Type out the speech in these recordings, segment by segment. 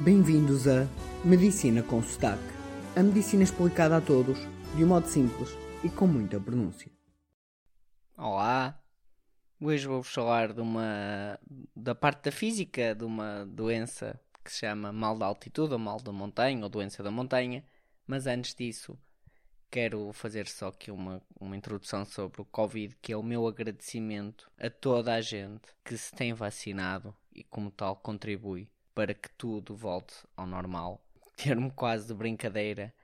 Bem-vindos a Medicina com Sotaque. A medicina explicada a todos, de um modo simples e com muita pronúncia. Olá, hoje vou-vos falar de uma da parte da física de uma doença que se chama mal da altitude ou mal da montanha ou doença da montanha, mas antes disso quero fazer só aqui uma, uma introdução sobre o Covid, que é o meu agradecimento a toda a gente que se tem vacinado e como tal contribui para que tudo volte ao normal. Termo quase de brincadeira.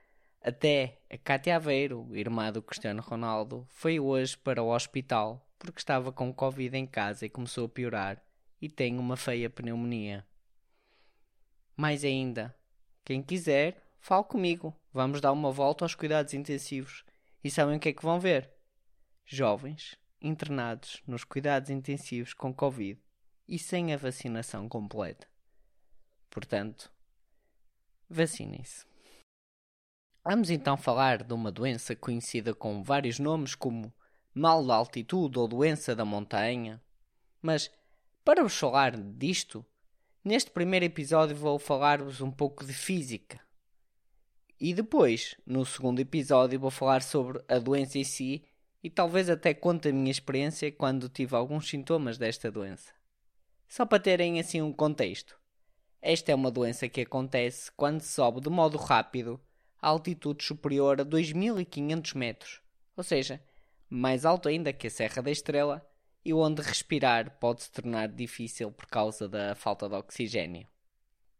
Até a Cátia Aveiro, irmã do Cristiano Ronaldo, foi hoje para o hospital porque estava com Covid em casa e começou a piorar e tem uma feia pneumonia. Mais ainda, quem quiser, fale comigo. Vamos dar uma volta aos cuidados intensivos. E sabem o que é que vão ver? Jovens internados nos cuidados intensivos com Covid e sem a vacinação completa. Portanto, vacinem-se. Vamos então falar de uma doença conhecida com vários nomes, como mal da altitude ou doença da montanha. Mas, para vos falar disto, neste primeiro episódio vou falar-vos um pouco de física. E depois, no segundo episódio, vou falar sobre a doença em si e talvez até conte a minha experiência quando tive alguns sintomas desta doença. Só para terem assim um contexto. Esta é uma doença que acontece quando se sobe de modo rápido a altitude superior a 2500 metros, ou seja, mais alto ainda que a Serra da Estrela, e onde respirar pode se tornar difícil por causa da falta de oxigênio.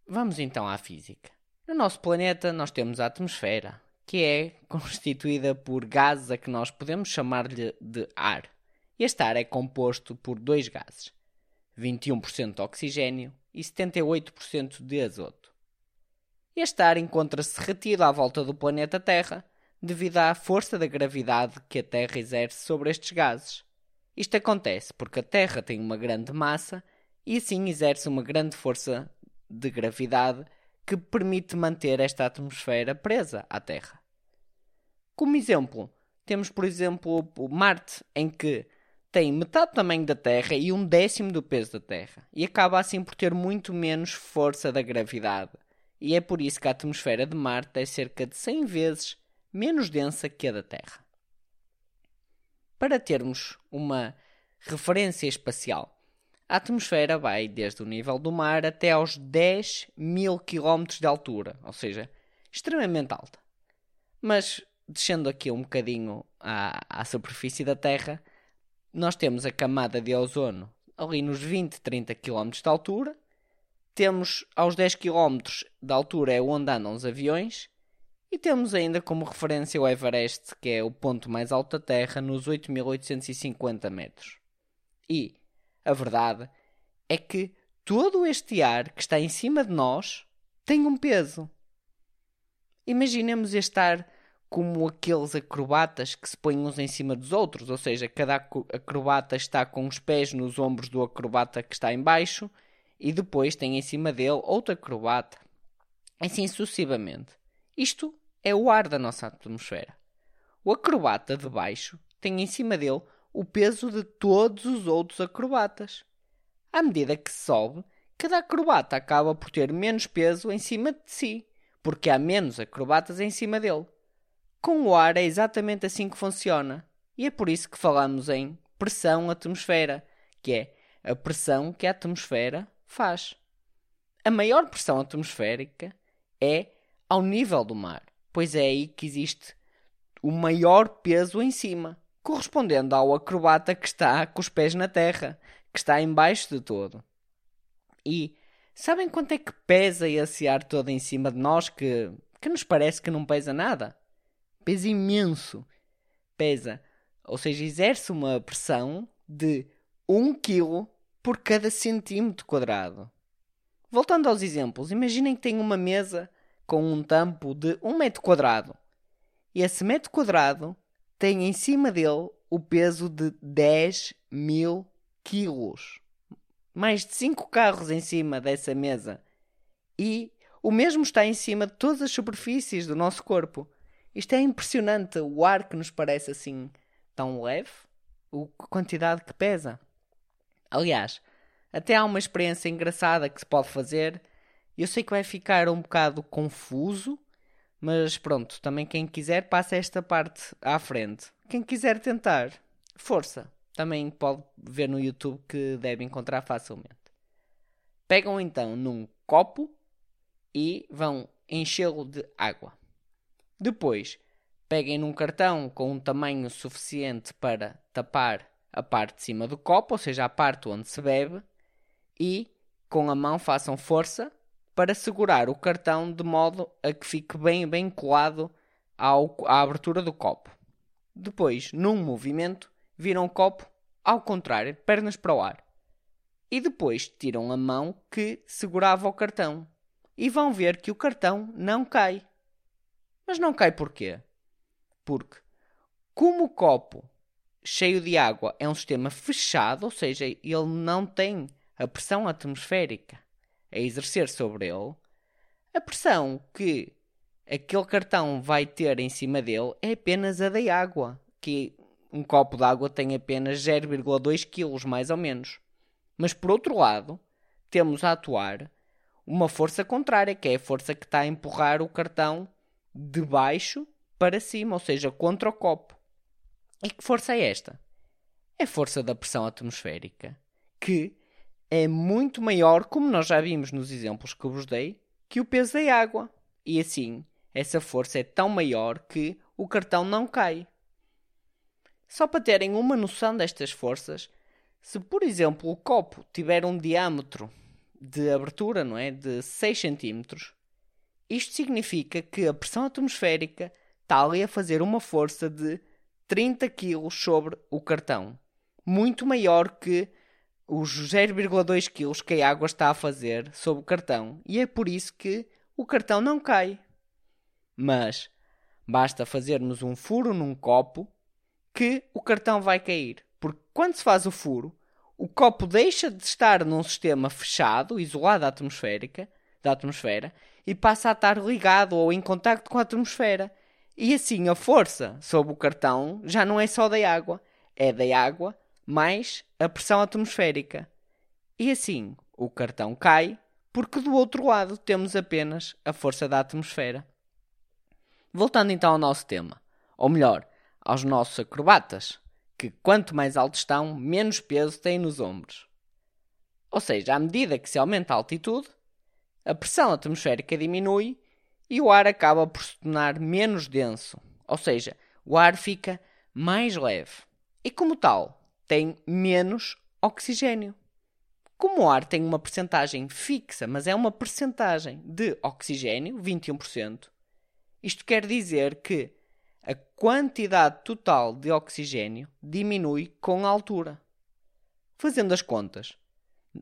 Vamos então à física. No nosso planeta nós temos a atmosfera, que é constituída por gases a que nós podemos chamar-lhe de ar. Este ar é composto por dois gases, 21% de oxigênio e 78% de azoto. Este ar encontra-se retido à volta do planeta Terra devido à força da gravidade que a Terra exerce sobre estes gases. Isto acontece porque a Terra tem uma grande massa e assim exerce uma grande força de gravidade que permite manter esta atmosfera presa à Terra. Como exemplo, temos por exemplo o Marte, em que tem metade do tamanho da Terra e um décimo do peso da Terra, e acaba assim por ter muito menos força da gravidade. E é por isso que a atmosfera de Marte é cerca de 100 vezes menos densa que a da Terra. Para termos uma referência espacial, a atmosfera vai desde o nível do mar até aos 10 mil km de altura, ou seja, extremamente alta. Mas, descendo aqui um bocadinho à, à superfície da Terra, nós temos a camada de ozono ali nos 20, 30 km de altura. Temos aos 10 km de altura é onde andam os aviões. E temos ainda como referência o Everest, que é o ponto mais alto da Terra, nos 8.850 metros. E a verdade é que todo este ar que está em cima de nós tem um peso. Imaginemos este ar como aqueles acrobatas que se põem uns em cima dos outros, ou seja, cada acrobata está com os pés nos ombros do acrobata que está embaixo e depois tem em cima dele outro acrobata. Assim sucessivamente. Isto é o ar da nossa atmosfera. O acrobata de baixo tem em cima dele o peso de todos os outros acrobatas. À medida que sobe, cada acrobata acaba por ter menos peso em cima de si, porque há menos acrobatas em cima dele. Com o ar é exatamente assim que funciona. E é por isso que falamos em pressão atmosfera, que é a pressão que a atmosfera faz. A maior pressão atmosférica é ao nível do mar, pois é aí que existe o maior peso em cima, correspondendo ao acrobata que está com os pés na terra, que está embaixo de todo. E sabem quanto é que pesa esse ar todo em cima de nós que, que nos parece que não pesa nada? Pesa imenso. Pesa, ou seja, exerce uma pressão de 1 kg por cada centímetro quadrado. Voltando aos exemplos, imaginem que tem uma mesa com um tampo de 1 metro quadrado. E esse metro quadrado tem em cima dele o peso de 10 mil quilos. Mais de 5 carros em cima dessa mesa. E o mesmo está em cima de todas as superfícies do nosso corpo. Isto é impressionante, o ar que nos parece assim tão leve, a quantidade que pesa. Aliás, até há uma experiência engraçada que se pode fazer Eu sei que vai ficar um bocado confuso, mas pronto, também quem quiser passa esta parte à frente. Quem quiser tentar, força. Também pode ver no YouTube que deve encontrar facilmente. Pegam então num copo e vão enchê-lo de água. Depois, peguem num cartão com um tamanho suficiente para tapar a parte de cima do copo, ou seja, a parte onde se bebe, e com a mão façam força para segurar o cartão de modo a que fique bem, bem colado ao, à abertura do copo. Depois, num movimento, viram o copo ao contrário, pernas para o ar. E depois tiram a mão que segurava o cartão. E vão ver que o cartão não cai. Mas não cai porquê? Porque, como o copo cheio de água é um sistema fechado, ou seja, ele não tem a pressão atmosférica a exercer sobre ele, a pressão que aquele cartão vai ter em cima dele é apenas a da água, que um copo de água tem apenas 0,2 kg, mais ou menos. Mas por outro lado, temos a atuar uma força contrária, que é a força que está a empurrar o cartão de baixo para cima, ou seja, contra o copo. E que força é esta? É a força da pressão atmosférica, que é muito maior, como nós já vimos nos exemplos que vos dei, que o peso da água. E assim, essa força é tão maior que o cartão não cai. Só para terem uma noção destas forças, se por exemplo o copo tiver um diâmetro de abertura, não é, de 6 cm, isto significa que a pressão atmosférica está ali a fazer uma força de 30 kg sobre o cartão, muito maior que os 0,2 kg que a água está a fazer sobre o cartão, e é por isso que o cartão não cai. Mas basta fazermos um furo num copo que o cartão vai cair. Porque quando se faz o furo, o copo deixa de estar num sistema fechado, isolado da atmosférica, da atmosfera, e passa a estar ligado ou em contacto com a atmosfera. E assim a força sobre o cartão já não é só da água, é da água mais a pressão atmosférica. E assim o cartão cai, porque do outro lado temos apenas a força da atmosfera. Voltando então ao nosso tema, ou melhor, aos nossos acrobatas, que quanto mais altos estão, menos peso têm nos ombros. Ou seja, à medida que se aumenta a altitude, a pressão atmosférica diminui e o ar acaba por se tornar menos denso, ou seja, o ar fica mais leve e, como tal, tem menos oxigênio. Como o ar tem uma percentagem fixa, mas é uma percentagem de oxigênio, 21%, isto quer dizer que a quantidade total de oxigênio diminui com a altura. Fazendo as contas,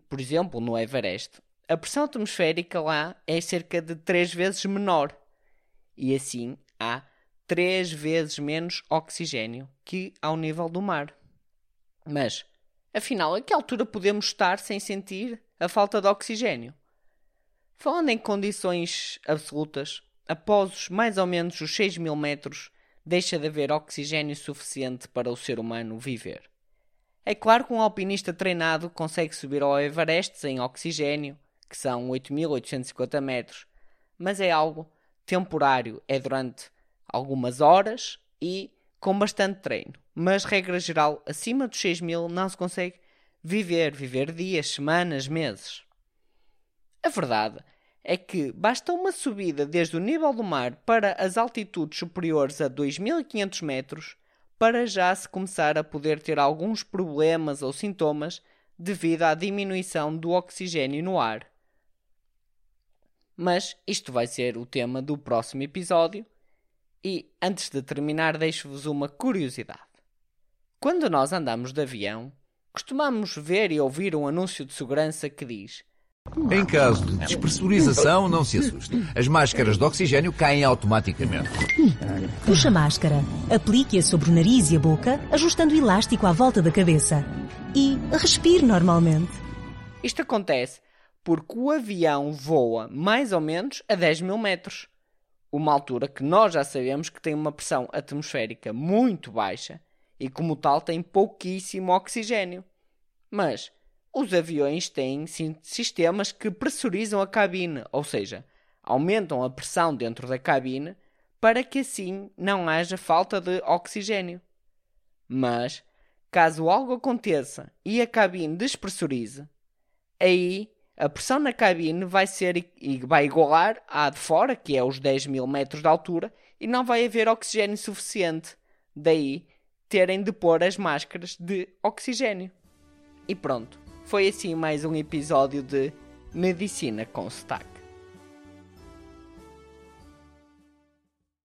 por exemplo, no Everest, a pressão atmosférica lá é cerca de 3 vezes menor e assim há 3 vezes menos oxigênio que ao nível do mar. Mas, afinal, a que altura podemos estar sem sentir a falta de oxigênio? Falando em condições absolutas, após os mais ou menos os 6 mil metros deixa de haver oxigênio suficiente para o ser humano viver. É claro que um alpinista treinado consegue subir ao Everest sem oxigênio, que são 8.850 metros, mas é algo temporário, é durante algumas horas e com bastante treino. Mas, regra geral, acima dos 6.000 não se consegue viver, viver dias, semanas, meses. A verdade é que basta uma subida desde o nível do mar para as altitudes superiores a 2500 metros para já se começar a poder ter alguns problemas ou sintomas devido à diminuição do oxigênio no ar. Mas isto vai ser o tema do próximo episódio. E antes de terminar, deixo-vos uma curiosidade. Quando nós andamos de avião, costumamos ver e ouvir um anúncio de segurança que diz: em caso de despressurização, não se assuste. As máscaras de oxigênio caem automaticamente. Puxa a máscara, aplique-a sobre o nariz e a boca, ajustando o elástico à volta da cabeça. E respire normalmente. Isto acontece porque o avião voa mais ou menos a 10 mil metros. Uma altura que nós já sabemos que tem uma pressão atmosférica muito baixa e, como tal, tem pouquíssimo oxigênio. Mas os aviões têm sistemas que pressurizam a cabine, ou seja, aumentam a pressão dentro da cabine para que assim não haja falta de oxigênio. Mas, caso algo aconteça e a cabine despressurize, aí a pressão na cabine vai ser e vai igualar à de fora, que é os 10 mil metros de altura, e não vai haver oxigênio suficiente. Daí terem de pôr as máscaras de oxigênio. E pronto, foi assim mais um episódio de Medicina com Sotaque.